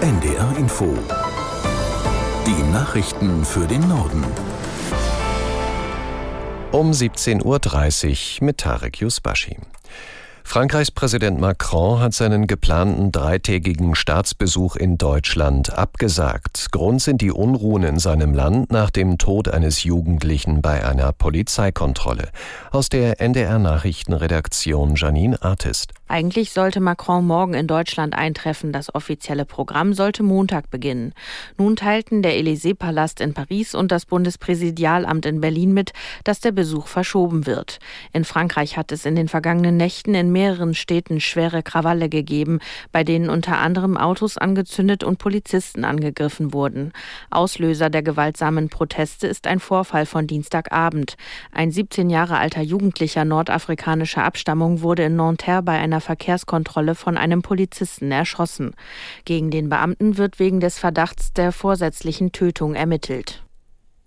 NDR Info. Die Nachrichten für den Norden. Um 17.30 Uhr mit Tarek Yusbashi. Frankreichs Präsident Macron hat seinen geplanten dreitägigen Staatsbesuch in Deutschland abgesagt. Grund sind die Unruhen in seinem Land nach dem Tod eines Jugendlichen bei einer Polizeikontrolle. Aus der NDR Nachrichtenredaktion Janine Artist. Eigentlich sollte Macron morgen in Deutschland eintreffen. Das offizielle Programm sollte Montag beginnen. Nun teilten der Élysée-Palast in Paris und das Bundespräsidialamt in Berlin mit, dass der Besuch verschoben wird. In Frankreich hat es in den vergangenen Nächten in mehreren Städten schwere Krawalle gegeben, bei denen unter anderem Autos angezündet und Polizisten angegriffen wurden. Auslöser der gewaltsamen Proteste ist ein Vorfall von Dienstagabend. Ein 17 Jahre alter Jugendlicher nordafrikanischer Abstammung wurde in Nanterre bei einer Verkehrskontrolle von einem Polizisten erschossen. Gegen den Beamten wird wegen des Verdachts der vorsätzlichen Tötung ermittelt.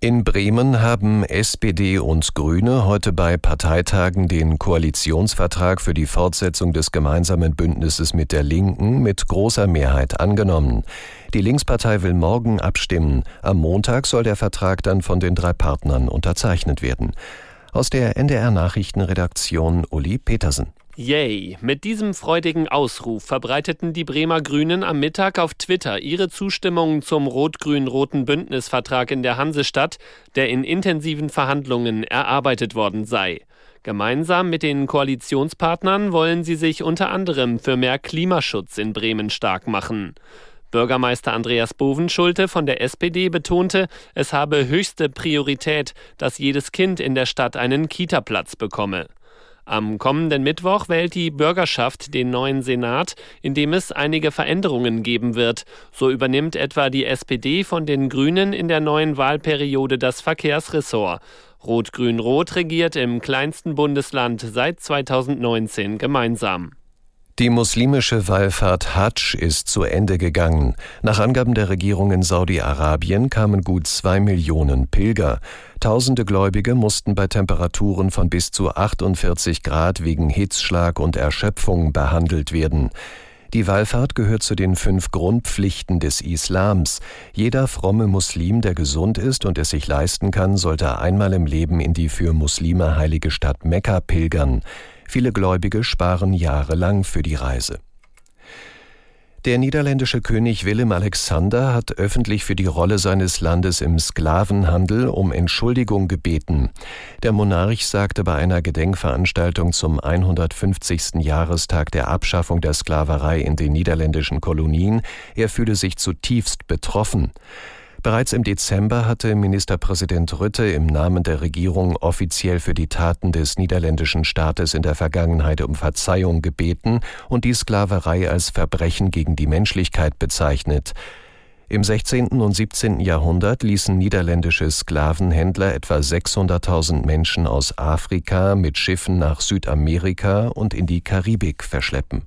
In Bremen haben SPD und Grüne heute bei Parteitagen den Koalitionsvertrag für die Fortsetzung des gemeinsamen Bündnisses mit der Linken mit großer Mehrheit angenommen. Die Linkspartei will morgen abstimmen. Am Montag soll der Vertrag dann von den drei Partnern unterzeichnet werden. Aus der NDR Nachrichtenredaktion Uli Petersen. Yay! Mit diesem freudigen Ausruf verbreiteten die Bremer Grünen am Mittag auf Twitter ihre Zustimmung zum rot-grün-roten Bündnisvertrag in der Hansestadt, der in intensiven Verhandlungen erarbeitet worden sei. Gemeinsam mit den Koalitionspartnern wollen sie sich unter anderem für mehr Klimaschutz in Bremen stark machen. Bürgermeister Andreas Bovenschulte von der SPD betonte, es habe höchste Priorität, dass jedes Kind in der Stadt einen Kitaplatz bekomme. Am kommenden Mittwoch wählt die Bürgerschaft den neuen Senat, in dem es einige Veränderungen geben wird. So übernimmt etwa die SPD von den Grünen in der neuen Wahlperiode das Verkehrsressort. Rot-Grün-Rot regiert im kleinsten Bundesland seit 2019 gemeinsam. Die muslimische Wallfahrt Hajj ist zu Ende gegangen. Nach Angaben der Regierung in Saudi-Arabien kamen gut zwei Millionen Pilger. Tausende Gläubige mussten bei Temperaturen von bis zu 48 Grad wegen Hitzschlag und Erschöpfung behandelt werden. Die Wallfahrt gehört zu den fünf Grundpflichten des Islams. Jeder fromme Muslim, der gesund ist und es sich leisten kann, sollte einmal im Leben in die für Muslime heilige Stadt Mekka pilgern. Viele Gläubige sparen jahrelang für die Reise. Der niederländische König Willem Alexander hat öffentlich für die Rolle seines Landes im Sklavenhandel um Entschuldigung gebeten. Der Monarch sagte bei einer Gedenkveranstaltung zum 150. Jahrestag der Abschaffung der Sklaverei in den niederländischen Kolonien, er fühle sich zutiefst betroffen. Bereits im Dezember hatte Ministerpräsident Rütte im Namen der Regierung offiziell für die Taten des niederländischen Staates in der Vergangenheit um Verzeihung gebeten und die Sklaverei als Verbrechen gegen die Menschlichkeit bezeichnet. Im 16. und 17. Jahrhundert ließen niederländische Sklavenhändler etwa 600.000 Menschen aus Afrika mit Schiffen nach Südamerika und in die Karibik verschleppen.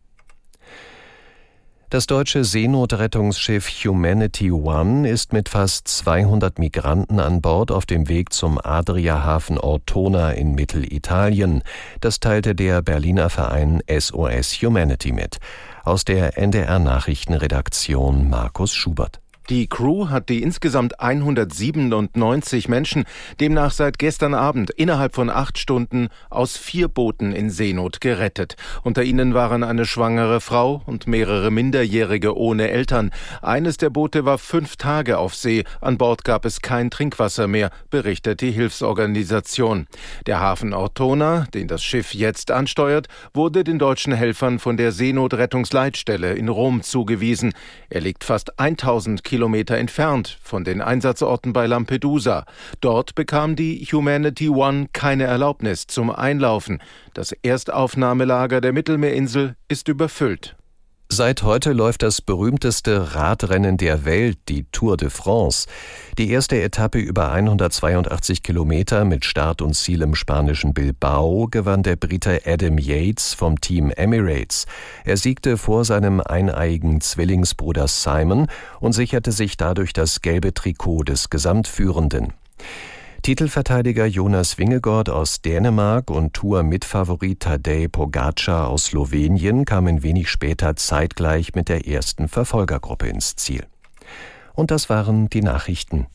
Das deutsche Seenotrettungsschiff Humanity One ist mit fast 200 Migranten an Bord auf dem Weg zum Adriahafen Ortona in Mittelitalien. Das teilte der Berliner Verein SOS Humanity mit. Aus der NDR Nachrichtenredaktion Markus Schubert. Die Crew hat die insgesamt 197 Menschen demnach seit gestern Abend innerhalb von acht Stunden aus vier Booten in Seenot gerettet. Unter ihnen waren eine schwangere Frau und mehrere Minderjährige ohne Eltern. Eines der Boote war fünf Tage auf See. An Bord gab es kein Trinkwasser mehr, berichtet die Hilfsorganisation. Der Hafen Ortona, den das Schiff jetzt ansteuert, wurde den deutschen Helfern von der Seenotrettungsleitstelle in Rom zugewiesen. Er liegt fast 1000 Kilometer Kilometer entfernt von den Einsatzorten bei Lampedusa. Dort bekam die Humanity One keine Erlaubnis zum Einlaufen. Das Erstaufnahmelager der Mittelmeerinsel ist überfüllt. Seit heute läuft das berühmteste Radrennen der Welt, die Tour de France. Die erste Etappe über 182 Kilometer mit Start und Ziel im spanischen Bilbao gewann der Brite Adam Yates vom Team Emirates. Er siegte vor seinem eineigen Zwillingsbruder Simon und sicherte sich dadurch das gelbe Trikot des Gesamtführenden. Titelverteidiger Jonas Wingegord aus Dänemark und Tour-Mitfavorit Tadej Pogacar aus Slowenien kamen wenig später zeitgleich mit der ersten Verfolgergruppe ins Ziel. Und das waren die Nachrichten.